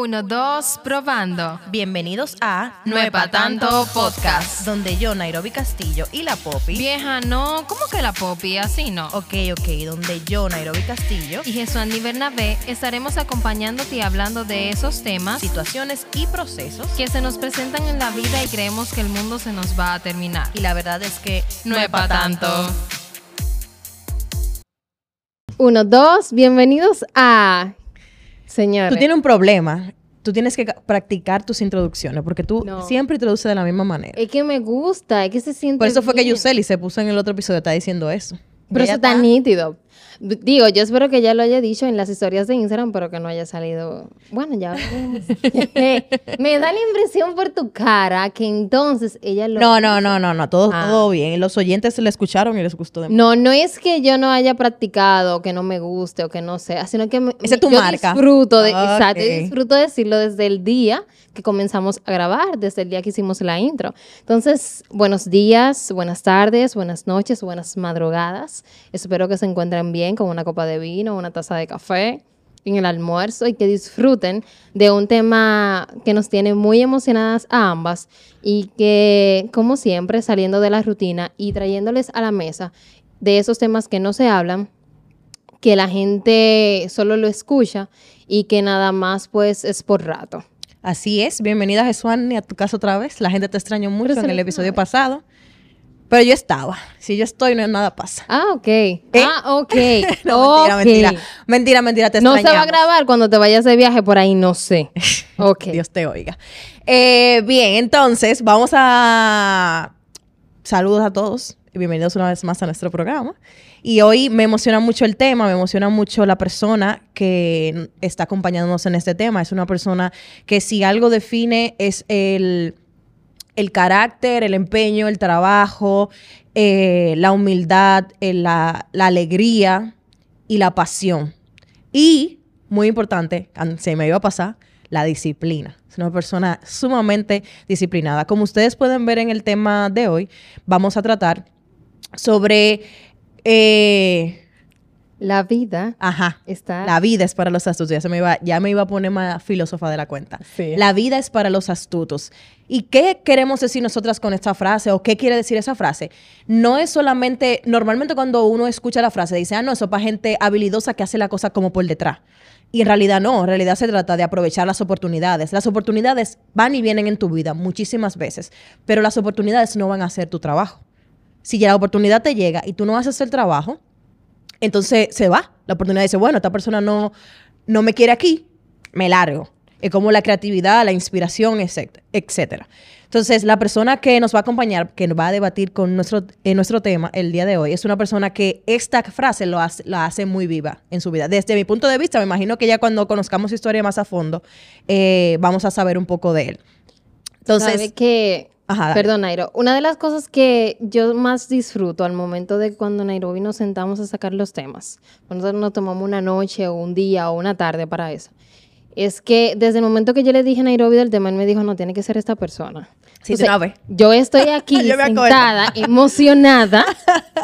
Uno, dos, probando. Bienvenidos a No es pa' tanto podcast. donde yo, Nairobi Castillo y la Poppy. Vieja, no, ¿cómo que la Poppy? Así no. Ok, ok, donde yo, Nairobi Castillo, Y Jesús Andy Bernabé estaremos acompañándote y hablando de esos temas situaciones y procesos. que se nos presentan en la vida y creemos que el mundo se nos va a terminar. Y la verdad es que No es pa' tanto. Uno, dos, bienvenidos a... Señores. Tú tienes un problema. Tú tienes que ca- practicar tus introducciones porque tú No. siempre introduces de la misma manera. Es que me gusta, es que se siente Por eso fue que bien. Yuseli se puso en el otro episodio, está diciendo eso. Pero eso está nítido. Digo, yo espero que ya lo haya dicho en las historias de Instagram, pero que no haya salido... Bueno, ya. Me da la impresión por tu cara que entonces ella lo... No, no, no, no, no, todo, Ah. todo bien. Los oyentes le escucharon y les gustó de No, no es que yo no haya practicado, que no me guste o que no sea, sino que me, Esa es tu yo marca. disfruto de, Ok. exacto, disfruto de decirlo desde el día que comenzamos a grabar, desde el día que hicimos la intro. Entonces, buenos días, buenas tardes, buenas noches, buenas madrugadas. Espero que se encuentren bien con una copa de vino, una taza de café en el almuerzo y que disfruten de un tema que nos tiene muy emocionadas a ambas y que, como siempre, saliendo de la rutina y trayéndoles a la mesa de esos temas que no se hablan, que la gente solo lo escucha y que nada más pues es por rato. Así es, bienvenida Jesuani a tu casa otra vez. La gente te extrañó mucho en el episodio pasado. Pero yo estaba. Si yo estoy, no nada pasa. Ah, ok. Ah, ok. No, mentira, mentira. Mentira, mentira, te No se va a grabar cuando te vayas de viaje por ahí, no sé. Ok. Dios te oiga. Eh, bien, entonces vamos a... Saludos a todos bienvenidos una vez más a nuestro programa. Y hoy me emociona mucho el tema, me emociona mucho la persona que está acompañándonos en este tema. Es una persona que si algo define es el, el carácter, el empeño, el trabajo, eh, la humildad, eh, la, la alegría y la pasión. Y, muy importante, an- se me iba a pasar, la disciplina. Es una persona sumamente disciplinada. Como ustedes pueden ver en el tema de hoy, vamos a tratar sobre... eh, La vida ajá. está... La vida es para los astutos. Ya, se me iba, ya me iba a poner más filósofa de la cuenta. Sí. La vida es para los astutos. ¿Y qué queremos decir nosotras con esta frase o qué quiere decir esa frase? No es solamente, normalmente cuando uno escucha la frase dice, ah, no, eso es para gente habilidosa que hace la cosa como por detrás. Y en realidad no, en realidad se trata de aprovechar las oportunidades. Las oportunidades van y vienen en tu vida muchísimas veces, pero las oportunidades no van a hacer tu trabajo. Si ya la oportunidad te llega y tú no haces el trabajo, entonces se va. La oportunidad dice, bueno, esta persona no, no me quiere aquí, me largo. Es como la creatividad, la inspiración, etc- etcétera. Entonces, la persona que nos va a acompañar, que nos va a debatir con nuestro, en nuestro tema el día de hoy, es una persona que esta frase lo hace, la hace muy viva en su vida. Desde mi punto de vista, me imagino que ya cuando conozcamos su historia más a fondo, eh, vamos a saber un poco de él. Entonces, Sabe que, Ajá, perdón Nairo, una de las cosas que yo más disfruto al momento de cuando Nairobi nos sentamos a sacar los temas, cuando nosotros nos tomamos una noche o un día o una tarde para eso, es que desde el momento que yo le dije a Nairobi del tema, él me dijo, no, tiene que ser esta persona. Sí, una vez. Yo estoy aquí Yo sentada, emocionada,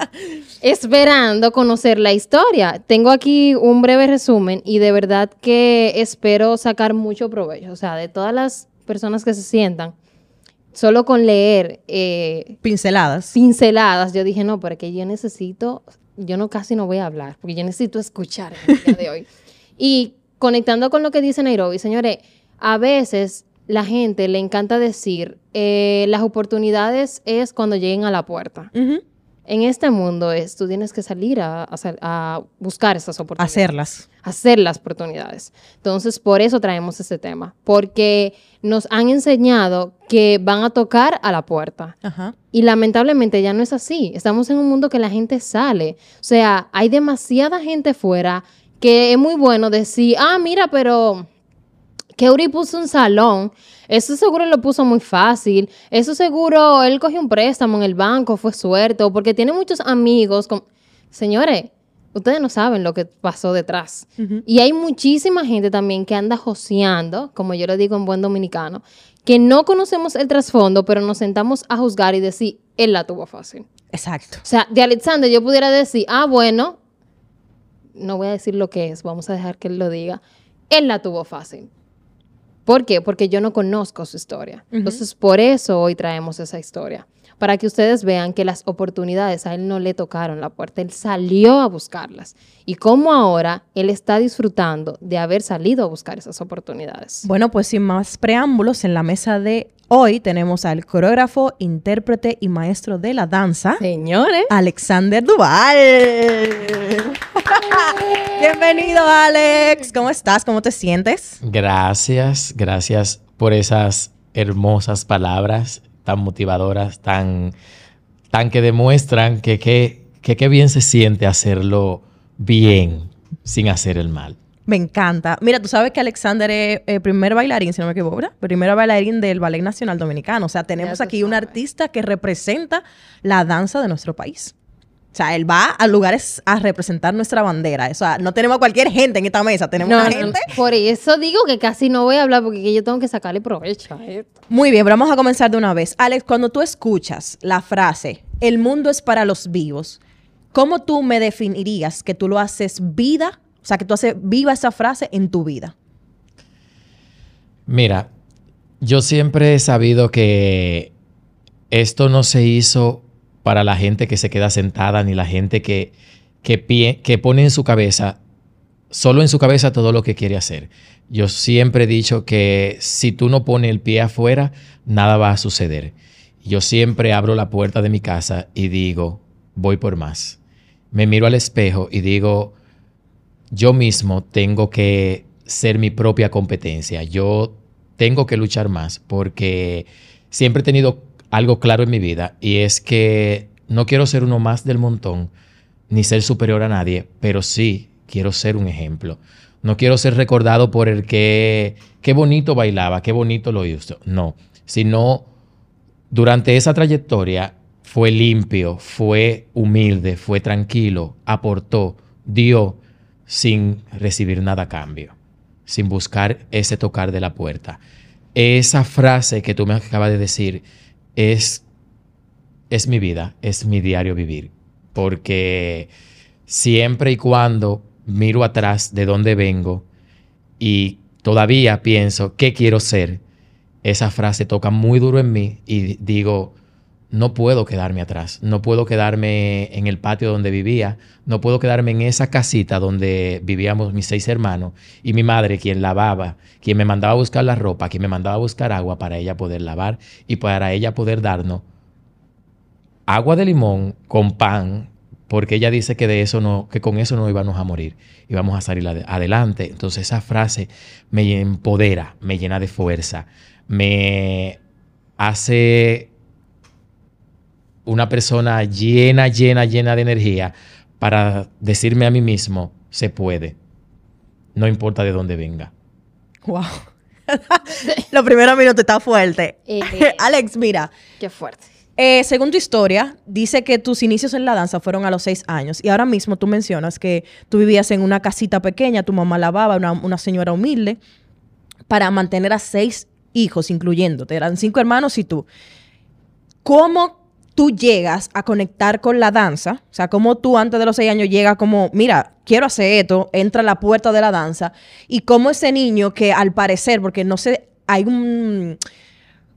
esperando conocer la historia. Tengo aquí un breve resumen y de verdad que espero sacar mucho provecho. O sea, de todas las personas que se sientan, solo con leer eh, pinceladas. pinceladas, yo dije, no, pero que yo necesito, yo no casi no voy a hablar, porque yo necesito escuchar el día de hoy. Y conectando con lo que dice Nairobi, señores, a veces la gente le encanta decir, eh, las oportunidades es cuando lleguen a la puerta. En este mundo es, tú tienes que salir a, buscar esas oportunidades Hacerlas. hacer las oportunidades. Entonces, por eso traemos este tema, porque nos han enseñado que van a tocar a la puerta. Ajá. Y lamentablemente ya no es así. Estamos en un mundo que la gente sale. O sea, hay demasiada gente fuera que es muy bueno decir, ah, mira, pero Keuri puso un salón. Eso seguro lo puso muy fácil. Eso seguro él cogió un préstamo en el banco, fue suerte, porque tiene muchos amigos. con- Señores, ustedes no saben lo que pasó detrás. Y hay muchísima gente también que anda joseando, como yo le digo en buen dominicano, que no conocemos el trasfondo, pero nos sentamos a juzgar y decir, él la tuvo fácil. Exacto. O sea, de Alexander yo pudiera decir, ah, bueno, no voy a decir lo que es, vamos a dejar que él lo diga. Él la tuvo fácil. ¿Por qué? Porque yo no conozco su historia. Entonces, por eso hoy traemos esa historia. Para que ustedes vean que las oportunidades a él no le tocaron la puerta, él salió a buscarlas. Y cómo ahora él está disfrutando de haber salido a buscar esas oportunidades. Bueno, pues sin más preámbulos, en la mesa de hoy tenemos al coreógrafo, intérprete y maestro de la danza, Señores. Alexander Duval. Bienvenido, Alex. ¿Cómo estás? ¿Cómo te sientes? Gracias, gracias por esas hermosas palabras tan motivadoras, tan, tan que demuestran que qué bien se siente hacerlo bien sin hacer el mal. Me encanta. Mira, tú sabes que Alexander es el primer bailarín, si no me equivoco, ¿verdad? Primer bailarín del Ballet Nacional Dominicano. O sea, tenemos aquí un artista que representa la danza de nuestro país. O sea, él va a lugares a representar nuestra bandera. O sea, no tenemos cualquier gente en esta mesa, tenemos una gente. por eso digo que casi no voy a hablar porque yo tengo que sacarle provecho a esto. Muy bien, pero vamos a comenzar de una vez. Alex, cuando tú escuchas la frase, el mundo es para los vivos, ¿cómo tú me definirías que tú lo haces vida? O sea, que tú haces viva esa frase en tu vida. Mira, yo siempre he sabido que esto no se hizo para la gente que se queda sentada, ni la gente que, que, que pone en su cabeza, solo en su cabeza todo lo que quiere hacer. Yo siempre he dicho que si tú no pones el pie afuera, nada va a suceder. Yo siempre abro la puerta de mi casa y digo, voy por más. Me miro al espejo y digo, yo mismo tengo que ser mi propia competencia. Yo tengo que luchar más porque siempre he tenido algo claro en mi vida y es que no quiero ser uno más del montón ni ser superior a nadie, pero sí quiero ser un ejemplo. No quiero ser recordado por el que qué bonito bailaba, qué bonito lo hizo. No, sino durante esa trayectoria fue limpio, fue humilde, fue tranquilo, aportó, dio sin recibir nada a cambio, sin buscar ese tocar de la puerta. Esa frase que tú me acabas de decir, es, es mi vida, es mi diario vivir. Porque siempre y cuando miro atrás de dónde vengo y todavía pienso qué quiero ser, esa frase toca muy duro en mí y digo, no puedo quedarme atrás, no puedo quedarme en el patio donde vivía, no puedo quedarme en esa casita donde vivíamos mis seis hermanos y mi madre quien lavaba, quien me mandaba a buscar la ropa, quien me mandaba a buscar agua para ella poder lavar y para ella poder darnos agua de limón con pan, porque ella dice que de eso no, que con eso no íbamos a morir, íbamos a salir adelante. Entonces esa frase me empodera, me llena de fuerza, me hace una persona llena, llena, llena de energía para decirme a mí mismo, se puede. No importa de dónde venga. Wow. Los primeros minutos está fuerte. Eh, Alex, mira. Qué fuerte. Eh, según tu historia, dice que tus inicios en la danza fueron a los seis años. Y ahora mismo tú mencionas que tú vivías en una casita pequeña, tu mamá lavaba, una, una señora humilde, para mantener a seis hijos, incluyéndote. Eran cinco hermanos y tú. ¿Cómo tú llegas a conectar con la danza, o sea, como tú antes de los seis años llegas como, mira, quiero hacer esto, entra a la puerta de la danza, y como ese niño que al parecer, porque no sé, hay un,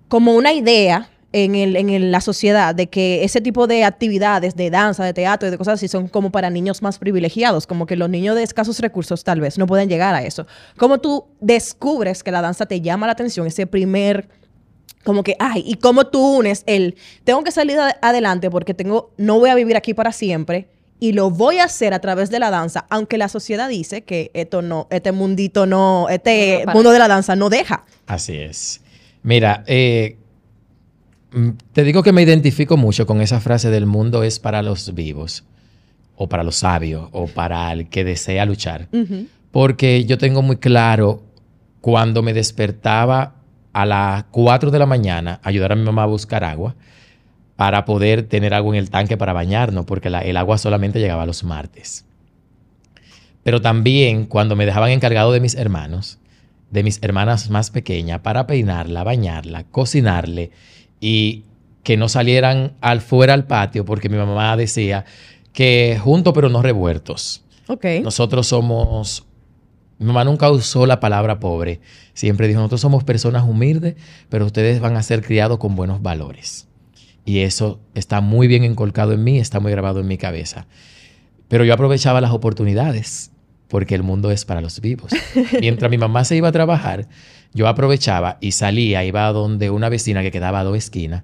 como una idea en la sociedad de que ese tipo de actividades de danza, de teatro y de cosas así son como para niños más privilegiados, como que los niños de escasos recursos tal vez no pueden llegar a eso. ¿Cómo tú descubres que la danza te llama la atención, ese primer como que, ay, ¿y cómo tú unes el, tengo que salir adelante porque tengo, no voy a vivir aquí para siempre y lo voy a hacer a través de la danza, aunque la sociedad dice que esto no, este mundito no, este mundo de la danza no deja. Así es. Mira, eh, mm, te digo que me identifico mucho con esa frase del mundo es para los vivos, o para los sabios, o para el que desea luchar. Porque yo tengo muy claro cuando me despertaba a las 4 de la mañana ayudar a mi mamá a buscar agua para poder tener agua en el tanque para bañarnos, porque el agua solamente llegaba los martes. Pero también cuando me dejaban encargado de mis hermanos, de mis hermanas más pequeñas, para peinarla, bañarla, cocinarle y que no salieran al fuera al patio, porque mi mamá decía que juntos pero no revueltos. Okay. Nosotros somos Mi mamá nunca usó la palabra pobre. Siempre dijo, nosotros somos personas humildes, pero ustedes van a ser criados con buenos valores. Y eso está muy bien encolcado en mí, está muy grabado en mi cabeza. Pero yo aprovechaba las oportunidades, porque el mundo es para los vivos. Mientras mi mamá se iba a trabajar, yo aprovechaba y salía, iba a donde una vecina que quedaba a dos esquinas,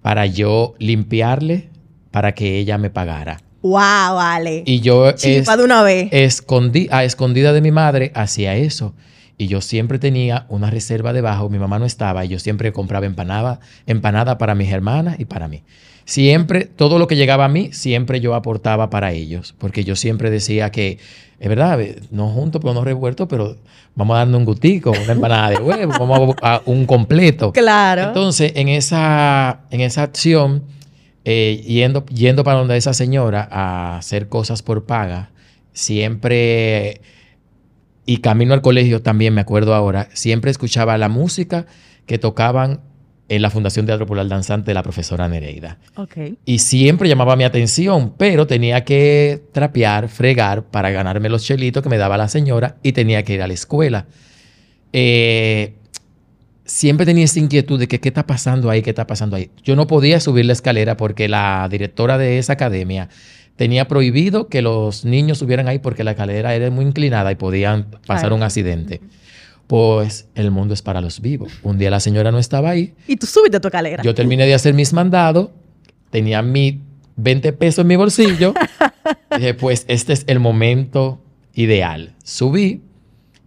para yo limpiarle para que ella me pagara. Wow, vale. Y yo Chipa de una vez. escondí, a escondida de mi madre hacía eso. Y yo siempre tenía una reserva debajo. Mi mamá no estaba y yo siempre compraba empanada, empanada para mis hermanas y para mí. Siempre, todo lo que llegaba a mí, siempre yo aportaba para ellos. Porque yo siempre decía que, es verdad, no juntos, pero no revueltos, pero vamos a darle un gustico, una empanada de huevo, vamos a, a un completo. Claro. Entonces, en esa, en esa acción, eh, yendo, yendo para donde esa señora a hacer cosas por paga, siempre, y camino al colegio también, me acuerdo ahora, siempre escuchaba la música que tocaban en la Fundación Teatro Popular Danzante de la profesora Nereida. Ok. Y siempre llamaba mi atención, pero tenía que trapear, fregar para ganarme los chelitos que me daba la señora y tenía que ir a la escuela. Eh, siempre tenía esa inquietud de que qué está pasando ahí, qué está pasando ahí. Yo no podía subir la escalera porque la directora de esa academia tenía prohibido que los niños subieran ahí porque la escalera era muy inclinada y podían pasar Ay. un accidente. Pues el mundo es para los vivos. Un día la señora no estaba ahí, Y tú subiste tu escalera. yo terminé de hacer mis mandados, tenía mi 20 pesos en mi bolsillo. Dije, pues este es el momento ideal. Subí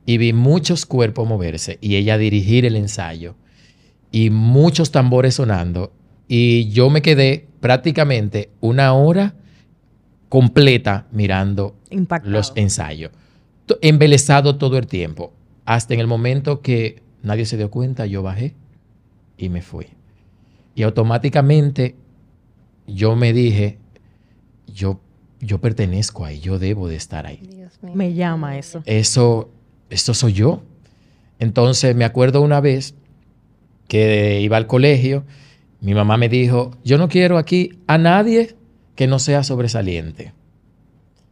y vi muchos cuerpos moverse y ella dirigir el ensayo y muchos tambores sonando. Y yo me quedé prácticamente una hora completa mirando Impactado. los ensayos. Embelesado todo el tiempo. Hasta en el momento que nadie se dio cuenta, yo bajé y me fui. Y automáticamente yo me dije, yo, yo pertenezco ahí, yo debo de estar ahí. Me llama eso. Eso, esto soy yo. Entonces me acuerdo una vez que iba al colegio, mi mamá me dijo, yo no quiero aquí a nadie que no sea sobresaliente.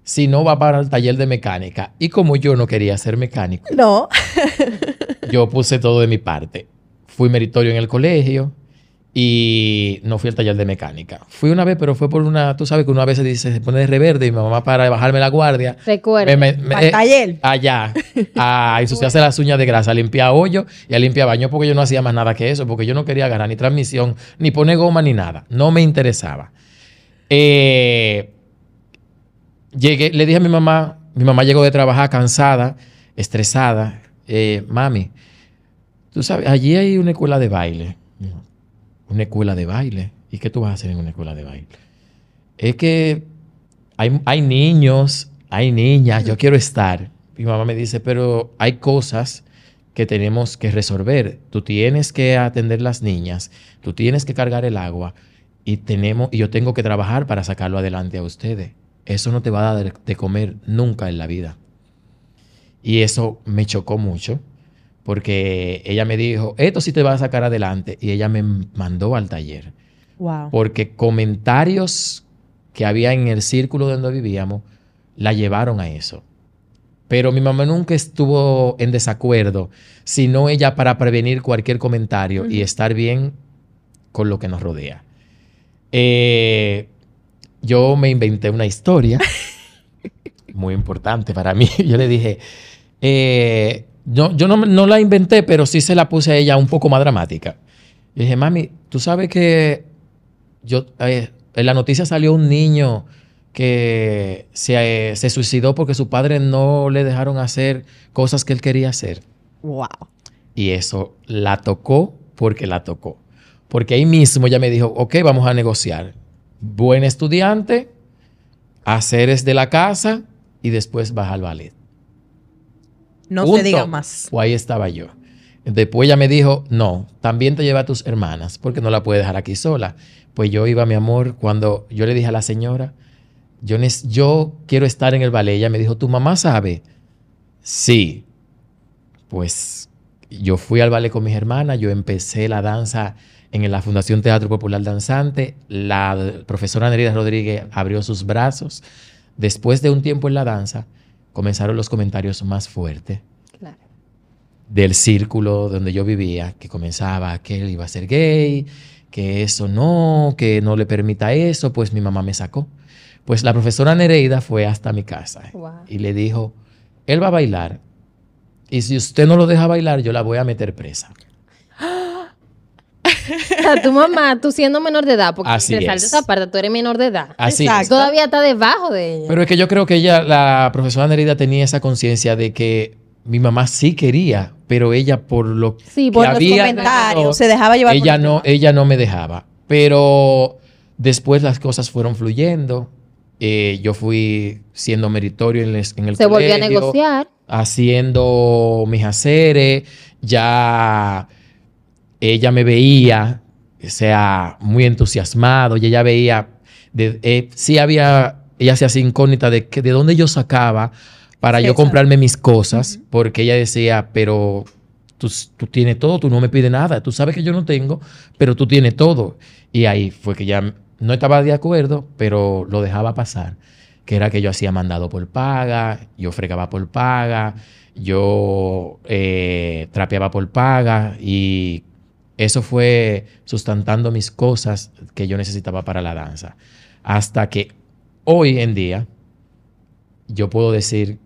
Si no va para el taller de mecánica. Y como yo no quería ser mecánico, No. yo puse todo de mi parte. Fui meritorio en el colegio y no fui al taller de mecánica. Fui una vez, pero fue por una, tú sabes que una vez se dice, se pone de reverde y mi mamá para bajarme la guardia. Recuerda. me- me- Pa'l eh, taller. Allá, a ensuciarse las uñas de grasa, a limpiar hoyo y a limpiar baño porque yo no hacía más nada que eso, porque yo no quería agarrar ni transmisión, ni poner goma, ni nada. No me interesaba. Eh, llegué, le dije a mi mamá, mi mamá llegó de trabajar cansada, estresada. eh, Mami, tú sabes, allí hay una escuela de baile. Una escuela de baile. ¿Y qué tú vas a hacer en una escuela de baile? Es que hay, hay niños, hay niñas, yo quiero estar. Mi mamá me dice, pero hay cosas que tenemos que resolver. Tú tienes que atender las niñas, tú tienes que cargar el agua y, tenemos, y yo tengo que trabajar para sacarlo adelante a ustedes. Eso no te va a dar de comer nunca en la vida. Y eso me chocó mucho porque ella me dijo, esto sí te va a sacar adelante. Y ella me mandó al taller Wow. porque comentarios que había en el círculo donde vivíamos la llevaron a eso. Pero mi mamá nunca estuvo en desacuerdo, sino ella para prevenir cualquier comentario y estar bien con lo que nos rodea. Eh, yo me inventé una historia muy importante para mí. Yo le dije, eh, yo, yo no, no la inventé, pero sí se la puse a ella un poco más dramática. Yo dije, mami, tú sabes que yo, eh, en la noticia salió un niño que se, eh, se suicidó porque su padre no le dejaron hacer cosas que él quería hacer. Wow. Y eso la tocó porque la tocó. Porque ahí mismo ella me dijo, ok, vamos a negociar. Buen estudiante, haceres de la casa y después baja al ballet. No Punto. se diga más. O ahí estaba yo. Después ella me dijo, no, también te lleva a tus hermanas, porque no la puedes dejar aquí sola. Pues yo iba, mi amor, cuando yo le dije a la señora, yo, yo quiero estar en el ballet. Ella me dijo, ¿tu mamá sabe? Sí. Pues yo fui al ballet con mis hermanas, yo empecé la danza en la Fundación Teatro Popular Danzante. La profesora Nerida Rodríguez abrió sus brazos. Después de un tiempo en la danza, comenzaron los comentarios más fuertes. del círculo donde yo vivía, que comenzaba que él iba a ser gay, que eso no, que no le permita eso, pues mi mamá me sacó. Pues la profesora Nereida fue hasta mi casa Wow. y le dijo, él va a bailar y si usted no lo deja bailar, yo la voy a meter presa. O sea, tu mamá, tú siendo menor de edad, porque Así resalta es. esa parte, tú eres menor de edad. Así Exacto. es. Todavía está debajo de ella. Pero es que yo creo que ella, la profesora Nereida tenía esa conciencia de que mi mamá sí quería, pero ella por lo Sí, que por los había comentarios, dado, se dejaba llevar ella el no, ella no me dejaba. Pero después las cosas fueron fluyendo. Eh, yo fui siendo meritorio en, les- en el Se volvió a colegio, negociar. haciendo mis haceres. Ya ella me veía, o sea, muy entusiasmado. Y ella veía, de, eh, sí había, ella se hacía incógnita de, que, de dónde yo sacaba para Sí, yo comprarme mis cosas, porque ella decía, pero tú, tú tienes todo, tú no me pides nada, tú sabes que yo no tengo, pero tú tienes todo. Y ahí fue que ya no estaba de acuerdo, pero lo dejaba pasar, que era que yo hacía mandado por paga, yo fregaba por paga, yo eh, trapeaba por paga y eso fue sustentando mis cosas que yo necesitaba para la danza. Hasta que hoy en día yo puedo decir,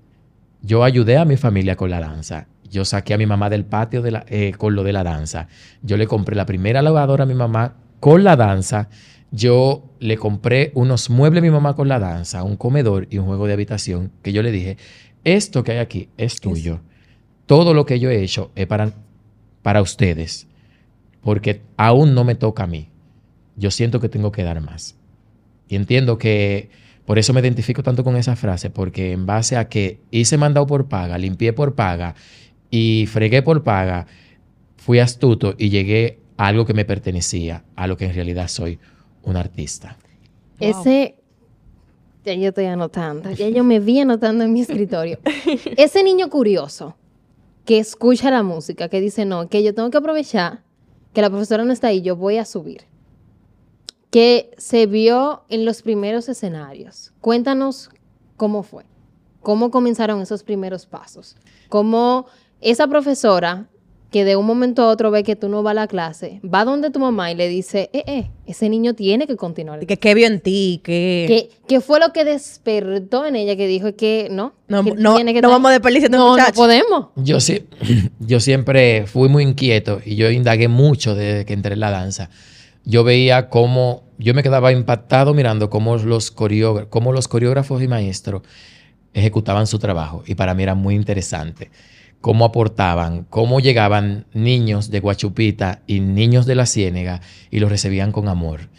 yo ayudé a mi familia con la danza. Yo saqué a mi mamá del patio de la- eh, con lo de la danza. Yo le compré la primera lavadora a mi mamá con la danza. Yo le compré unos muebles a mi mamá con la danza, un comedor y un juego de habitación que yo le dije, esto que hay aquí es tuyo. Todo lo que yo he hecho es para, para ustedes, porque aún no me toca a mí. Yo siento que tengo que dar más. Y entiendo que por eso me identifico tanto con esa frase, porque en base a que hice mandado por paga, limpié por paga y fregué por paga, fui astuto y llegué a algo que me pertenecía, a lo que en realidad soy un artista. Wow. Ese. Ya yo estoy anotando. Ya yo me vi anotando en mi escritorio. Ese niño curioso que escucha la música, que dice, no, que yo tengo que aprovechar que la profesora no está ahí, yo voy a subir. Que se vio en los primeros escenarios. Cuéntanos cómo fue. ¿Cómo comenzaron esos primeros pasos? ¿Cómo esa profesora que de un momento a otro ve que tú no vas a la clase, va donde tu mamá y le dice, eh, eh, ese niño tiene que continuar. Que qué vio en ti, que... ¿Qué, qué fue lo que despertó en ella que dijo que no? No, que no, tiene que no vamos a desperdiciar No, no podemos. Yo, sí, yo siempre fui muy inquieto y yo indagué mucho desde que entré en la danza. Yo veía cómo, yo me quedaba impactado mirando cómo los, cómo los coreógrafos y maestros ejecutaban su trabajo. Y para mí era muy interesante cómo aportaban, cómo llegaban niños de Guachupita y niños de la Ciénega y los recibían con amor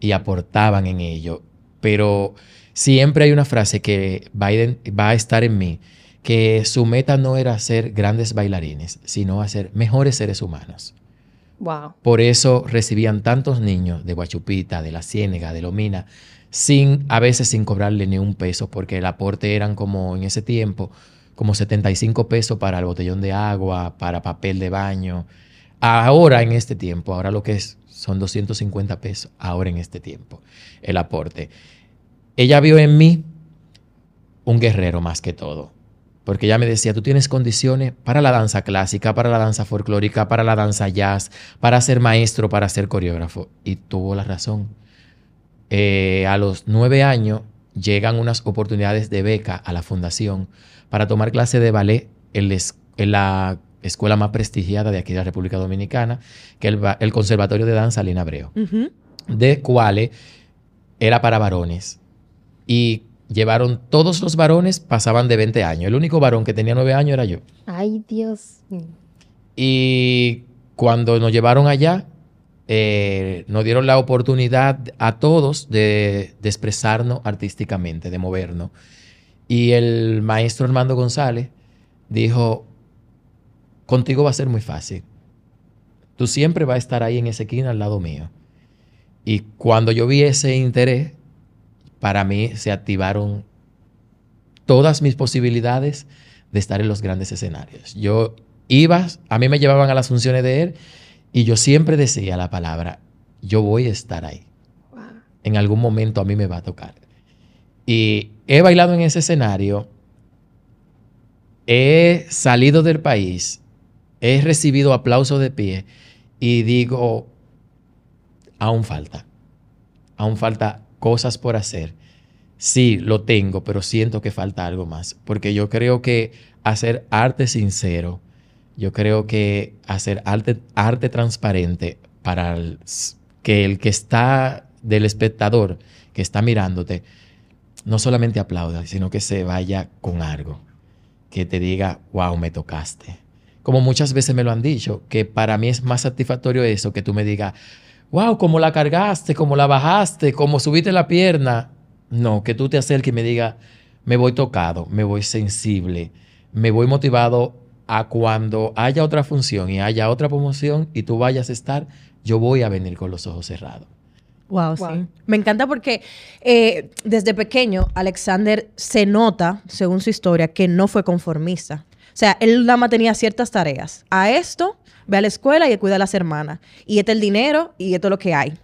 y aportaban en ello. Pero siempre hay una frase que va a, iden- va a estar en mí, que su meta no era ser grandes bailarines, sino hacer mejores seres humanos. Wow. Por eso recibían tantos niños de Guachupita, de la Ciénega, de Lomina, sin, a veces sin cobrarle ni un peso, porque el aporte eran como en ese tiempo, como 75 pesos para el botellón de agua, para papel de baño. Ahora en este tiempo, ahora lo que es son 250 pesos, ahora en este tiempo, el aporte. Ella vio en mí un guerrero más que todo. Porque ella me decía, tú tienes condiciones para la danza clásica, para la danza folclórica, para la danza jazz, para ser maestro, para ser coreógrafo. Y tuvo la razón. Eh, a los nueve años llegan unas oportunidades de beca a la fundación para tomar clase de ballet en, la es- en la escuela más prestigiada de aquí de la República Dominicana, que el, el Conservatorio de Danza Lina Abreu Ujú. de cuales era para varones. Y llevaron todos los varones, pasaban de 20 años. El único varón que tenía 9 años era yo. Ay, Dios. Y cuando nos llevaron allá, eh, nos dieron la oportunidad a todos de, de expresarnos artísticamente, de movernos. Y el maestro Armando González dijo, contigo va a ser muy fácil. Tú siempre vas a estar ahí en esa esquina al lado mío. Y cuando yo vi ese interés, para mí se activaron todas mis posibilidades de estar en los grandes escenarios. Yo iba, a mí me llevaban a las funciones de él y yo siempre decía la palabra, yo voy a estar ahí. En algún momento a mí me va a tocar. Y he bailado en ese escenario, he salido del país he recibido aplauso de pie y digo, aún falta, aún falta cosas por hacer. Sí, lo tengo, pero siento que falta algo más, porque yo creo que hacer arte sincero, yo creo que hacer arte, arte transparente para que el que está del espectador, que está mirándote, no solamente aplauda, sino que se vaya con algo, que te diga, wow, me tocaste. Como muchas veces me lo han dicho, que para mí es más satisfactorio eso, que tú me digas, wow, cómo la cargaste, cómo la bajaste, cómo subiste la pierna. No, que tú te acerques y me digas, me voy tocado, me voy sensible, me voy motivado a cuando haya otra función y haya otra promoción y tú vayas a estar, yo voy a venir con los ojos cerrados. Wow, sí. Me encanta porque eh, desde pequeño Alexander se nota, según su historia, que no fue conformista. O sea, él nada más tenía ciertas tareas. A esto, ve a la escuela y cuida a las hermanas. Y este es el dinero y esto es lo que hay.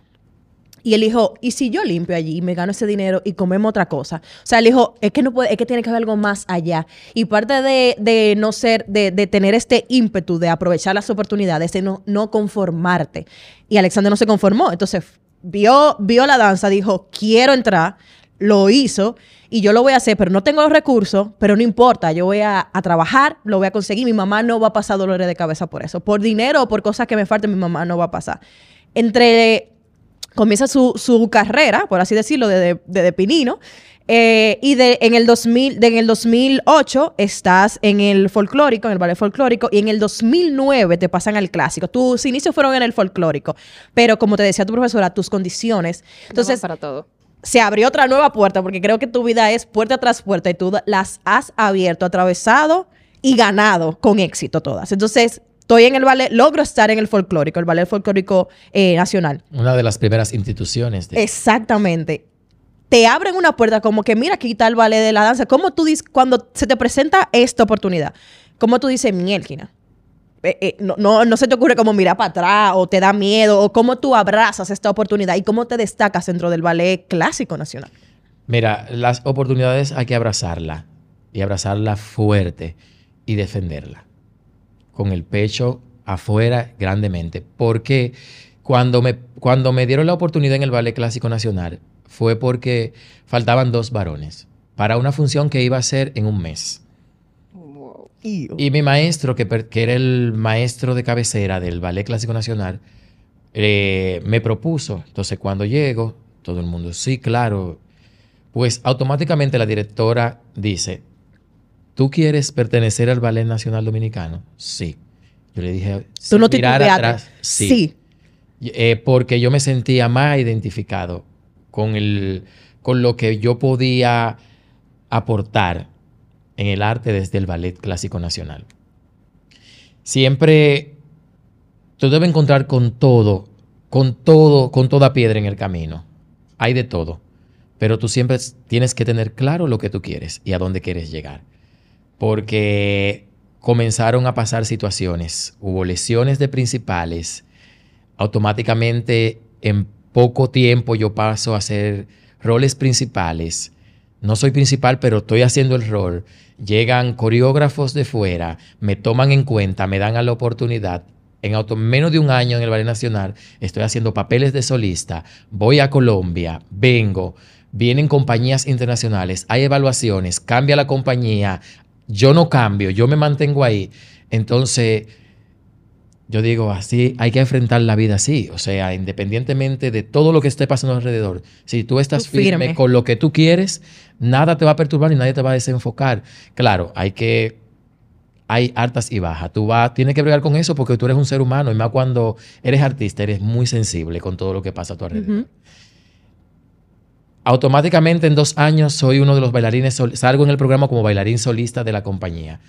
Y él dijo, ¿y si yo limpio allí y me gano ese dinero y comemos otra cosa? O sea, él dijo, es que no puede, es que tiene que haber algo más allá. Y parte de, no ser, de, tener este ímpetu de aprovechar las oportunidades, de no, no conformarte. Y Alexander no se conformó. Entonces vio, vio la danza, dijo, quiero entrar, lo hizo y yo lo voy a hacer, pero no tengo los recursos, pero no importa, yo voy a, trabajar, lo voy a conseguir, mi mamá no va a pasar dolores de cabeza por eso, por dinero o por cosas que me falten, mi mamá no va a pasar. Entre, comienza su, carrera, por así decirlo, de, de, Pinino, eh, y de, en, el 2000, de, en el 2008 estás en el folclórico, en el ballet folclórico, y en el 2009 te pasan al clásico. Tus inicios fueron en el folclórico, pero como te decía tu profesora, tus condiciones. Entonces, para todo. Se abrió otra nueva puerta, porque creo que tu vida es puerta tras puerta y tú las has abierto, atravesado y ganado con éxito todas. Entonces, estoy en el ballet, logro estar en el folclórico, el ballet folclórico eh, nacional. Una de las primeras instituciones. Exactamente te abren una puerta como que, mira, aquí está el ballet de la danza. ¿Cómo tú dices, cuando se te presenta esta oportunidad, cómo tú dices, mielquina? Eh, eh, no, no, se te ocurre como mirar para atrás o te da miedo o cómo tú abrazas esta oportunidad y cómo te destacas dentro del ballet clásico nacional. Mira, las oportunidades hay que abrazarla y abrazarla fuerte y defenderla con el pecho afuera grandemente. Porque cuando me, cuando me dieron la oportunidad en el Ballet Clásico Nacional, fue porque faltaban dos varones para una función que iba a ser en un mes. Y mi maestro, que, era el maestro de cabecera del Ballet Clásico Nacional, eh, me propuso. Entonces, cuando llego, todo el mundo, sí, claro. Pues automáticamente la directora dice, ¿tú quieres pertenecer al Ballet Nacional Dominicano? Sí. Yo le dije, ¿tú no te atrás? Sí. Eh, porque yo me sentía más identificado con, el, con lo que yo podía aportar en el arte desde el Ballet Clásico Nacional. Siempre tú debes encontrar con todo, con todo, con toda piedra en el camino. Hay de todo. Pero tú siempre tienes que tener claro lo que tú quieres y a dónde quieres llegar. Porque comenzaron a pasar situaciones, hubo lesiones de principales, automáticamente en poco tiempo yo paso a hacer roles principales. No soy principal, pero estoy haciendo el rol. Llegan coreógrafos de fuera, me toman en cuenta, me dan a la oportunidad. En menos de un año en el Ballet Nacional estoy haciendo papeles de solista. Voy a Colombia, vengo, vienen compañías internacionales, hay evaluaciones, cambia la compañía. Yo no cambio, yo me mantengo ahí. Entonces, yo digo, así hay que enfrentar la vida así. O sea, independientemente de todo lo que esté pasando alrededor, si tú estás firme. con lo que tú quieres, nada te va a perturbar y nadie te va a desenfocar. Claro, hay que. Hay altas y bajas. Tú vas, tienes que bregar con eso porque tú eres un ser humano y más cuando eres artista, eres muy sensible con todo lo que pasa a tu alrededor. Automáticamente en dos años soy uno de los bailarines, salgo en el programa como bailarín solista de la compañía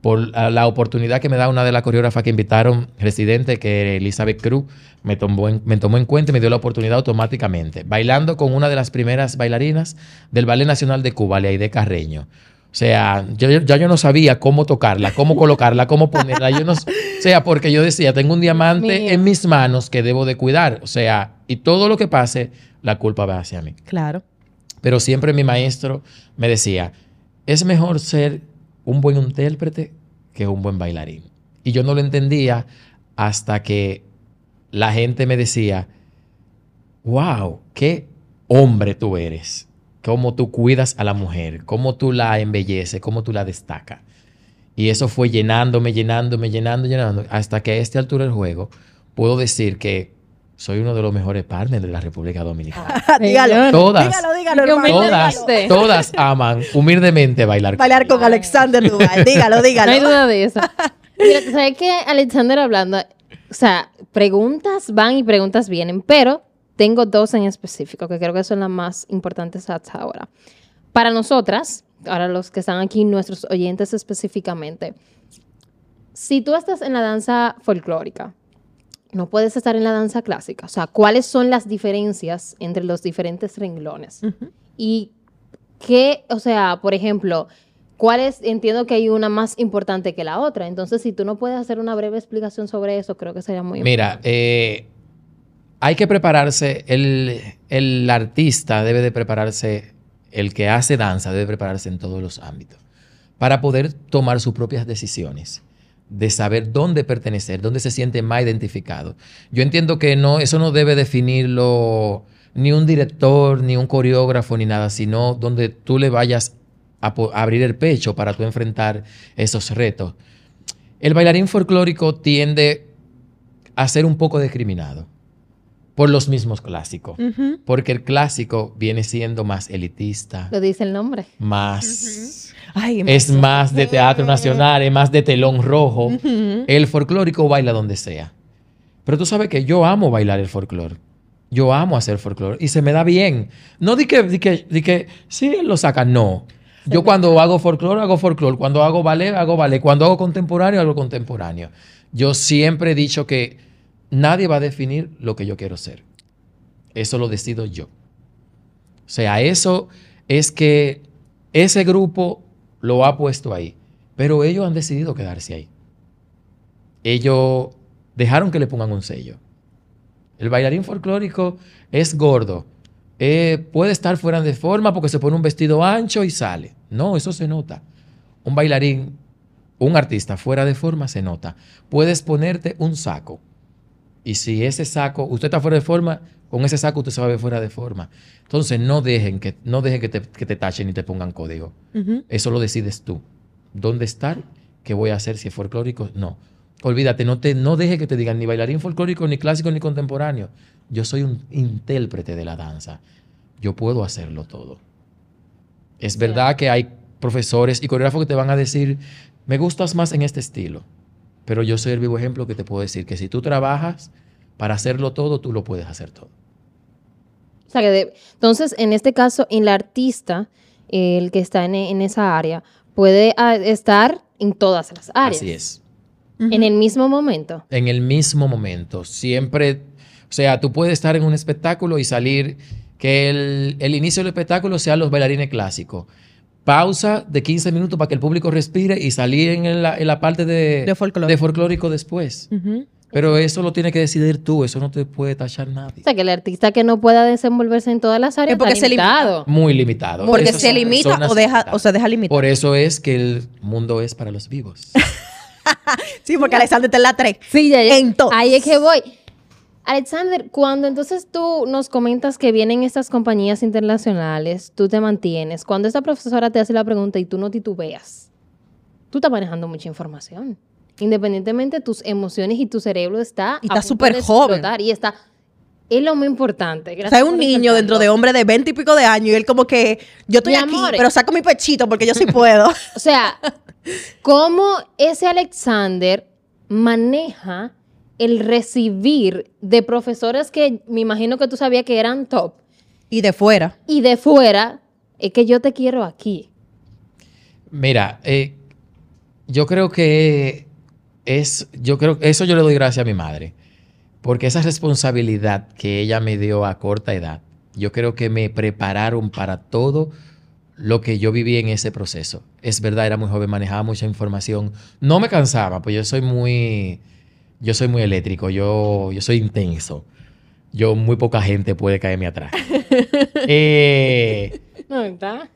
por la oportunidad que me da una de las coreógrafas que invitaron, residente, que era Elizabeth Cruz, me tomó, en, me tomó en cuenta y me dio la oportunidad automáticamente, bailando con una de las primeras bailarinas del Ballet Nacional de Cuba, de Carreño. O sea, yo, ya yo no sabía cómo tocarla, cómo colocarla, cómo ponerla. Yo no, o sea, porque yo decía, tengo un diamante en mis manos que debo de cuidar. O sea, y todo lo que pase, la culpa va hacia mí. Claro. Pero siempre mi maestro me decía, es mejor ser un buen intérprete que un buen bailarín. Y yo no lo entendía hasta que la gente me decía, wow, qué hombre tú eres, cómo tú cuidas a la mujer, cómo tú la embelleces, cómo tú la destacas. Y eso fue llenándome, llenándome, llenando, llenando, hasta que a esta altura del juego puedo decir que soy uno de los mejores partners de la República Dominicana. dígalo. Todas. Dígalo, dígalo, Qué hermano. Todas, dígalo. todas aman humildemente bailar. Bailar con Alexander Duval. Dígalo, dígalo. No hay duda de eso. Mira, sabes que Alexander hablando, o sea, preguntas van y preguntas vienen, pero tengo dos en específico que creo que son las más importantes hasta ahora. Para nosotras, ahora los que están aquí, nuestros oyentes específicamente, si tú estás en la danza folclórica, no puedes estar en la danza clásica. O sea, ¿cuáles son las diferencias entre los diferentes renglones? Y qué, o sea, por ejemplo, ¿cuáles? Entiendo que hay una más importante que la otra. Entonces, si tú no puedes hacer una breve explicación sobre eso, creo que sería muy Mira, eh, hay que prepararse, el, el artista debe de prepararse, el que hace danza debe prepararse en todos los ámbitos para poder tomar sus propias decisiones, de saber dónde pertenecer, dónde se siente más identificado. Yo entiendo que no, eso no debe definirlo ni un director, ni un coreógrafo, ni nada, sino donde tú le vayas a, abrir el pecho para tú enfrentar esos retos. El bailarín folclórico tiende a ser un poco discriminado por los mismos clásicos, porque el clásico viene siendo más elitista, Lo dice el nombre. más Ay, es más de teatro nacional, es más de telón rojo. El folclórico baila donde sea. Pero tú sabes que yo amo bailar el folclore. Yo amo hacer folclore y se me da bien. No di que, di que, di que sí, él lo saca, no. Yo cuando hago folclore, hago folclore. Cuando hago ballet, hago ballet. Cuando hago contemporáneo, hago contemporáneo. Yo siempre he dicho que nadie va a definir lo que yo quiero ser. Eso lo decido yo. O sea, eso es que ese grupo lo ha puesto ahí, pero ellos han decidido quedarse ahí. Ellos dejaron que le pongan un sello. El bailarín folclórico es gordo. Eh, puede estar fuera de forma porque se pone un vestido ancho y sale. No, eso se nota. Un bailarín, un artista fuera de forma se nota. Puedes ponerte un saco. Y si ese saco, usted está fuera de forma, con ese saco usted se va a ver fuera de forma. Entonces no dejen que, no dejen que te, que te tachen y te pongan código. Eso lo decides tú. ¿Dónde estar? ¿Qué voy a hacer? Si es folclórico, no. Olvídate, no, te, no deje que te digan ni bailarín folclórico, ni clásico, ni contemporáneo. Yo soy un intérprete de la danza. Yo puedo hacerlo todo. Es verdad que hay profesores y coreógrafos que te van a decir, me gustas más en este estilo. Pero yo soy el vivo ejemplo que te puedo decir que si tú trabajas para hacerlo todo, tú lo puedes hacer todo. O sea, que de- entonces, en este caso, el artista, el que está en, en esa área, puede ah, estar en todas las áreas. Así es. En el mismo momento. en el mismo momento. Siempre, o sea, tú puedes estar en un espectáculo y salir, que el, el inicio del espectáculo sean los bailarines clásicos. Pausa de 15 minutos para que el público respire y salir en la, en la parte de, De folclórico después. Pero eso lo tienes que decidir tú, eso no te puede tachar nadie. O sea, que el artista que no pueda desenvolverse en todas las áreas Es porque está se limita. limitado. Muy limitado. Porque se limita o, deja, o se deja limitar. Por eso es que el mundo es para los vivos. Sí, porque Alexander está en la 3. Sí, ya, ya. Ahí es que voy. Alexander, cuando entonces tú nos comentas que vienen estas compañías internacionales, tú te mantienes, cuando esta profesora te hace la pregunta y tú no titubeas, tú estás manejando mucha información. Independientemente, tus emociones y tu cerebro está... Y está súper joven. Y está... Es lo muy importante. O Gracias sea, es un niño dentro de hombre de 20 y pico de años y él como que, yo estoy Mi aquí, amor. pero saco mi pechito porque yo sí puedo. O sea, ¿cómo ese Alexander maneja el recibir de profesores que me imagino que tú sabías que eran top y de fuera. y de fuera, es que yo te quiero aquí? Mira, eh, yo creo que es, yo creo eso yo le doy gracias a mi madre, porque esa responsabilidad que ella me dio a corta edad, yo creo que me prepararon para todo lo que yo viví en ese proceso. Es verdad, era muy joven, manejaba mucha información, no me cansaba, pues yo soy muy, yo soy muy eléctrico, yo, yo soy intenso. Yo, muy poca gente puede caerme atrás. Eh, No, ¿está?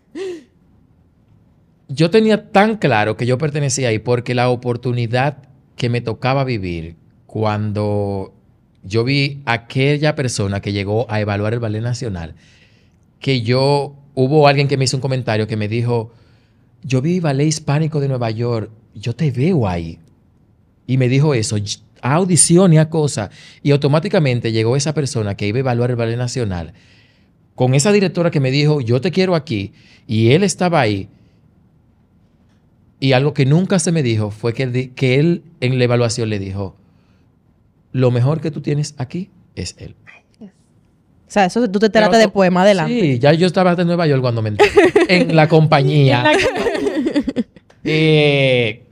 yo tenía tan claro que yo pertenecía ahí porque la oportunidad que me tocaba vivir cuando yo vi a aquella persona que llegó a evaluar el Ballet Nacional, que yo, hubo alguien que me hizo un comentario que me dijo, yo vi Ballet Hispánico de Nueva York, yo te veo ahí. Y me dijo eso, a audición y a cosa. Y automáticamente llegó esa persona que iba a evaluar el Ballet Nacional con esa directora que me dijo, yo te quiero aquí, y él estaba ahí. Y algo que nunca se me dijo fue que él, que él en la evaluación le dijo, lo mejor que tú tienes aquí es él. O sea, eso tú te tratas de poema adelante. Sí, ya yo estaba en Nueva York cuando me enteré. en la compañía. Eh,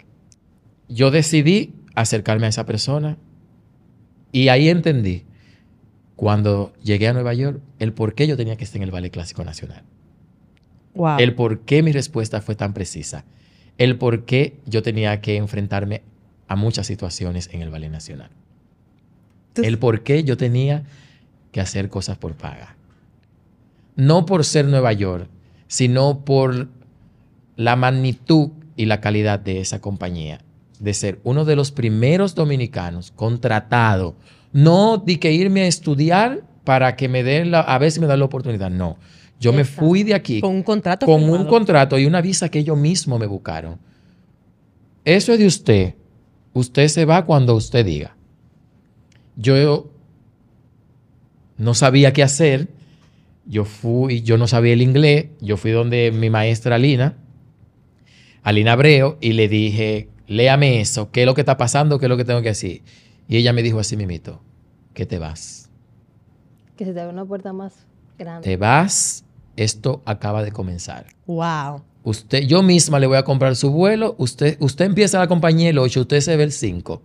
yo decidí acercarme a esa persona y ahí entendí, cuando llegué a Nueva York, el por qué yo tenía que estar en el Ballet Clásico Nacional. Wow. El por qué mi respuesta fue tan precisa. El por qué yo tenía que enfrentarme a muchas situaciones en el Ballet Nacional. El por qué yo tenía que hacer cosas por paga. No por ser Nueva York, sino por la magnitud y la calidad de esa compañía. De ser uno de los primeros dominicanos contratado. No de que irme a estudiar para que me den la, a ver si me dan la oportunidad. No. Yo me fui de aquí Con un contrato. con un contrato y una visa que ellos mismos me buscaron. Eso es de usted. Usted se va cuando usted diga. Yo no sabía qué hacer. Yo fui, yo no sabía el inglés. Yo fui donde mi maestra Alina, Alina Abreu, y le dije, léame eso, qué es lo que está pasando, qué es lo que tengo que decir. Y ella me dijo así mimito, que te vas. Que se te abre una puerta más grande. Te vas, esto acaba de comenzar. Wow. Usted, yo misma le voy a comprar su vuelo. Usted, usted empieza la compañía el 8, usted se ve el 5.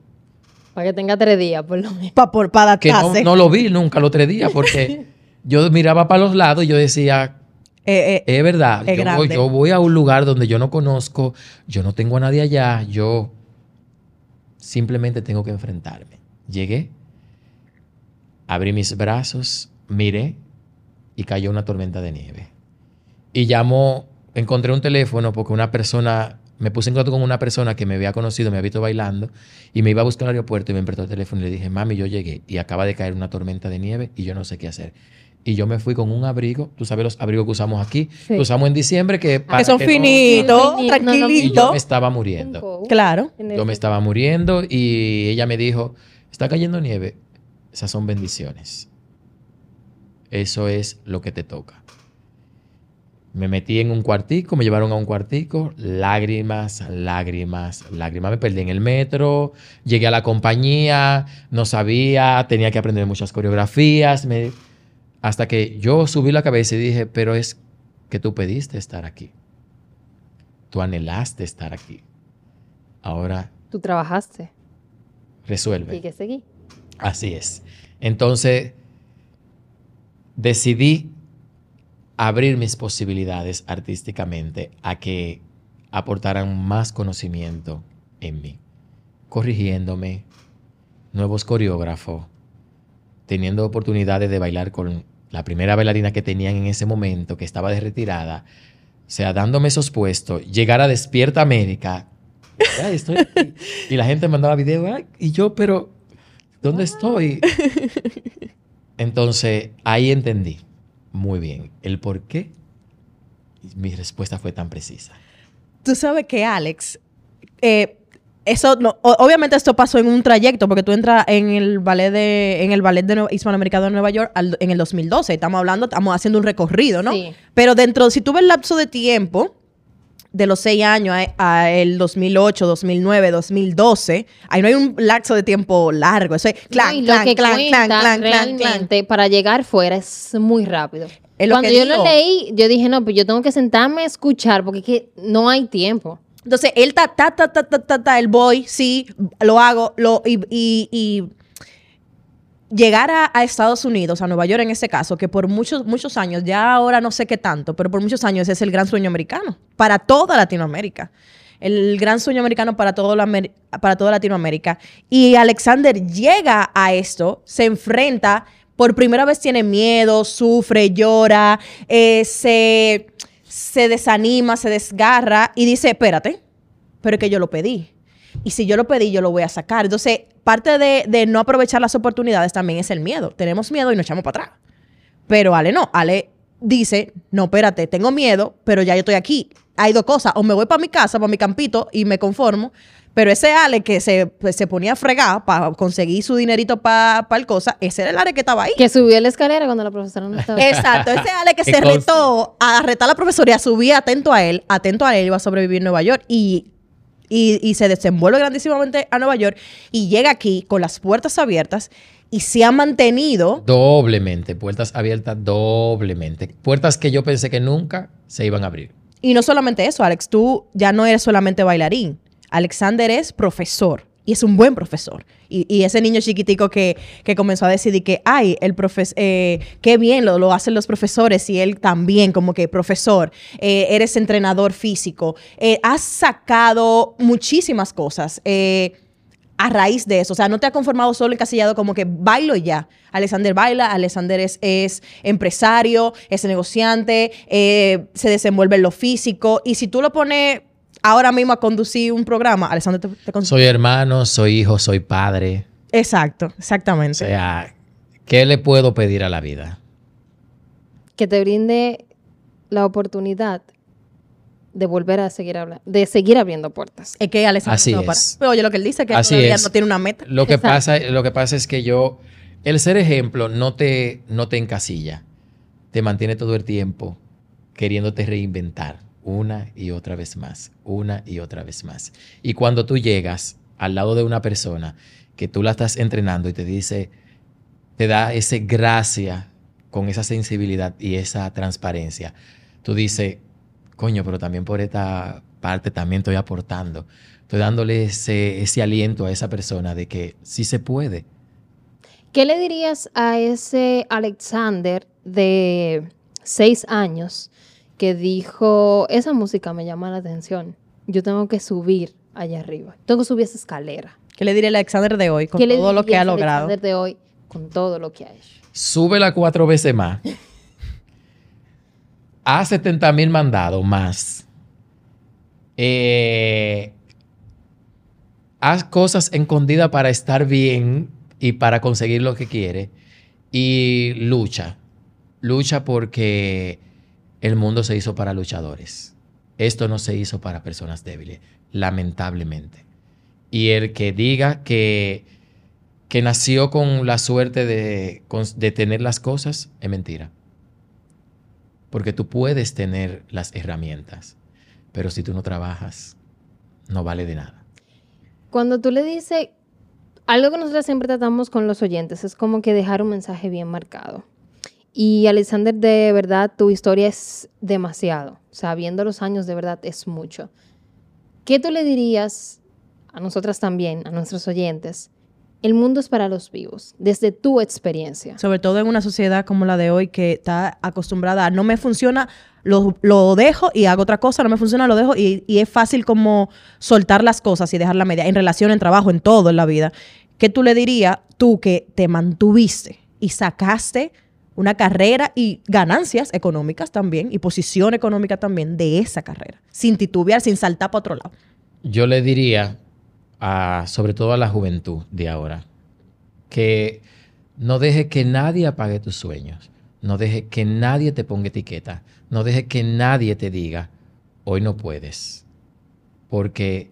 Para que tenga tres días, por lo menos. Pa- por- para Que no lo vi nunca los tres días porque yo miraba para los lados y yo decía, Eh, eh, es verdad, Es yo, voy, grande. yo voy a un lugar donde yo no conozco, yo no tengo a nadie allá, yo simplemente tengo que enfrentarme. Llegué, abrí mis brazos, miré y cayó una tormenta de nieve. Y llamó, encontré un teléfono porque una persona, me puse en contacto con una persona que me había conocido, me había visto bailando y me iba a buscar al aeropuerto y me prestó el teléfono y le dije, mami, yo llegué y acaba de caer una tormenta de nieve y yo no sé qué hacer. Y yo me fui con un abrigo, tú sabes los abrigos que usamos aquí, Sí. que usamos en diciembre que, para que son finitos, Finito, no, no, y yo tranquilitos. me estaba muriendo. Claro. Yo me estaba muriendo y ella me dijo, está cayendo nieve. Esas son bendiciones. Eso es lo que te toca. Me metí en un cuartico, me llevaron a un cuartico, lágrimas, lágrimas, lágrimas. Me perdí en el metro, llegué a la compañía, no sabía, tenía que aprender muchas coreografías. me- hasta que yo subí la cabeza y dije, pero es que tú pediste estar aquí. Tú anhelaste estar aquí. Ahora Tú trabajaste. resuelve. Y que seguí. Así es. Entonces, decidí abrir mis posibilidades artísticamente a que aportaran más conocimiento en mí, corrigiéndome, nuevos coreógrafos, teniendo oportunidades de bailar con la primera bailarina que tenían en ese momento, que estaba de retirada, o sea, dándome esos puestos, llegar a Despierta América, ay, estoy aquí, y la gente mandaba video, ay, y yo, pero, ¿dónde estoy? Entonces, ahí entendí muy bien el por qué mi respuesta fue tan precisa. Tú sabes que Alex, eh, eso no, obviamente esto pasó en un trayecto porque tú entras en el ballet de en el ballet de hispanoamericano de Nueva York al- en el 2012. Estamos hablando, estamos haciendo un recorrido, ¿no? Sí. Pero dentro, si tú ves el lapso de tiempo de los seis años a, a el 2008, 2009, 2012, ahí no hay un lapso de tiempo largo. Eso es No, clan, clan, clan, clan, clan, clan, para llegar fuera es muy rápido. Cuando yo digo. lo leí, yo dije, no, pues yo tengo que sentarme a escuchar porque es que no hay tiempo. Entonces, él ta, ta, ta, ta, ta, ta, ta, el voy, sí, lo hago, lo, y, y- y llegar a, Estados Unidos, a Nueva York en este caso, que por muchos, muchos años, ya ahora no sé qué tanto, pero por muchos años es el gran sueño americano, para toda Latinoamérica. El gran sueño americano para, todo la para toda Latinoamérica. Y Alexander llega a esto, se enfrenta, por primera vez tiene miedo, sufre, llora, eh, se, se desanima, se desgarra y dice, espérate, pero es que yo lo pedí. Y si yo lo pedí, yo lo voy a sacar. Entonces, parte de, de no aprovechar las oportunidades también es el miedo. Tenemos miedo y nos echamos para atrás. Pero Ale no. Ale dice, no, espérate, tengo miedo, pero ya yo estoy aquí. Hay dos cosas. O me voy para mi casa, para mi campito y me conformo. Pero ese Ale que se, pues, se ponía a fregar para conseguir su dinerito para el cosa, ese era el Ale que estaba ahí. Que subió la escalera cuando la profesora no estaba. Exacto, ese Ale que se retó a retar a la profesora y a subir atento a él, atento a él, iba a sobrevivir en Nueva York y, y, y se desenvuelve grandísimamente a Nueva York y llega aquí con las puertas abiertas y se ha mantenido. Doblemente, puertas abiertas doblemente. Puertas que yo pensé que nunca se iban a abrir. Y no solamente eso, Alex, tú ya no eres solamente bailarín. Alexander es profesor y es un buen profesor. Y, y ese niño chiquitico que, que comenzó a decidir que, ay, el profes eh, qué bien lo, lo hacen los profesores y él también como que profesor, eh, eres entrenador físico, eh, has sacado muchísimas cosas. eh, a raíz de eso. O sea, no te has conformado solo encasillado como que bailo ya. Alexander baila, Alexander es, es empresario, es negociante, eh, se desenvuelve en lo físico. Y si tú lo pones ahora mismo a conducir un programa, Alexander te, te Soy hermano, soy hijo, soy padre. Exacto, O exactamente. sea, ¿qué le puedo pedir a la vida? que te brinde la oportunidad de volver a seguir hablando, de seguir abriendo puertas. es que Alexander Así no para. es. Pero oye, lo que él dice que Así todavía es. no tiene una meta. Lo que, Exacto. pasa, lo que pasa es que yo, el ser ejemplo no te, no te encasilla, te mantiene todo el tiempo queriéndote reinventar una y otra vez más, una y otra vez más. Y cuando tú llegas al lado de una persona que tú la estás entrenando y te dice, te da ese gracia con esa sensibilidad y esa transparencia, tú dices, coño, pero también por esta parte también estoy aportando. Estoy dándole ese, ese aliento a esa persona de que sí se puede. ¿Qué le dirías a ese Alexander de seis años que dijo, esa música me llama la atención, yo tengo que subir allá arriba, tengo que subir esa escalera? ¿Qué le diría a Alexander de hoy con ¿Qué le todo lo que ha a logrado? Alexander de hoy con todo lo que ha hecho? Súbela cuatro veces más. Haz 70 mil mandados más. Eh, haz cosas escondidas para estar bien y para conseguir lo que quiere. Y lucha. Lucha porque el mundo se hizo para luchadores. Esto no se hizo para personas débiles, lamentablemente. Y el que diga que, que nació con la suerte de, de tener las cosas es mentira. Porque tú puedes tener las herramientas, pero si tú no trabajas, no vale de nada. Cuando tú le dices, algo que nosotros siempre tratamos con los oyentes es como que dejar un mensaje bien marcado. Y Alexander, de verdad, tu historia es demasiado. O sea, viendo los años, de verdad, es mucho. ¿Qué tú le dirías a nosotras también, a nuestros oyentes? El mundo es para los vivos, desde tu experiencia. Sobre todo en una sociedad como la de hoy que está acostumbrada a no me funciona, lo, dejo y hago otra cosa, no me funciona, lo dejo y, y es fácil como soltar las cosas y dejar la media en relación, en trabajo, en todo en la vida. ¿Qué tú le dirías tú que te mantuviste y sacaste una carrera y ganancias económicas también y posición económica también de esa carrera, sin titubear, sin saltar para otro lado? Yo le diría, sobre todo a la juventud de ahora, que no deje que nadie apague tus sueños, no deje que nadie te ponga etiqueta, no deje que nadie te diga, hoy no puedes. Porque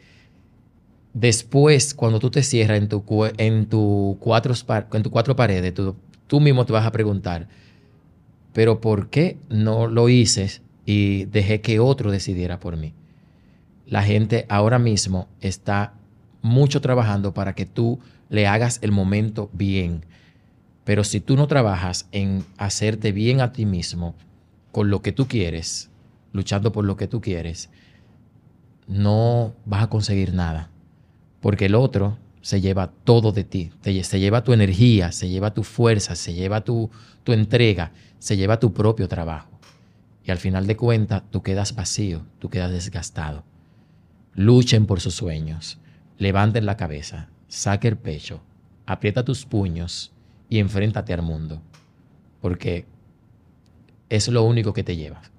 después, cuando tú te cierras en tu, en tu cuatro, en tu cuatro paredes, tú, tú mismo te vas a preguntar, pero ¿por qué no lo hice y dejé que otro decidiera por mí? La gente ahora mismo está mucho trabajando para que tú le hagas el momento bien. Pero si tú no trabajas en hacerte bien a ti mismo, con lo que tú quieres, luchando por lo que tú quieres, no vas a conseguir nada. Porque el otro se lleva todo de ti. Se lleva tu energía, se lleva tu fuerza, se lleva tu, tu entrega, se lleva tu propio trabajo. Y al final de cuentas, tú quedas vacío, tú quedas desgastado. Luchen por sus sueños. Levanten la cabeza, saque el pecho, aprieta tus puños y enfréntate al mundo. Porque es lo único que te llevas.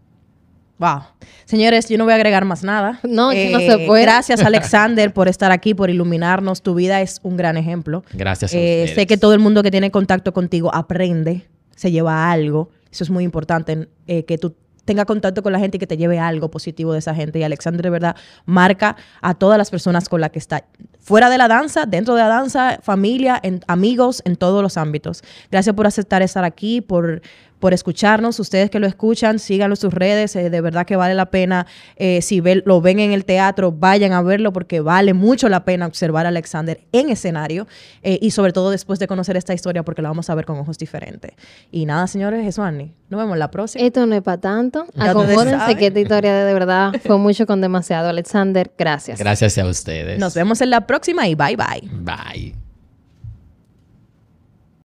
Wow. Señores, yo no voy a agregar más nada. Eh, No, que no se puede. Gracias, Alexander, por estar aquí, por iluminarnos. Tu vida es un gran ejemplo. Gracias a Eh, sé que todo el mundo que tiene contacto contigo aprende, se lleva algo. Eso es muy importante, eh, que tú tengas contacto con la gente y que te lleve algo positivo de esa gente. Y Alexander, de verdad, marca a todas las personas con las que está. Fuera de la danza, dentro de la danza, familia, en, amigos, en todos los ámbitos. Gracias por aceptar estar aquí, por, por escucharnos. Ustedes que lo escuchan, síganlo en sus redes. eh, de verdad que vale la pena. eh, si lo ven en el teatro, vayan a verlo porque vale mucho la pena observar a Alexander en escenario. eh, y sobre todo después de conocer esta historia porque la vamos a ver con ojos diferentes. Y nada, señores, eso, Annie. Nos vemos la próxima. Esto no es para tanto. Acomódense que esta historia de, verdad fue mucho con demasiado. Alexander, gracias. Gracias a ustedes. Nos vemos en la próxima y bye bye. Bye.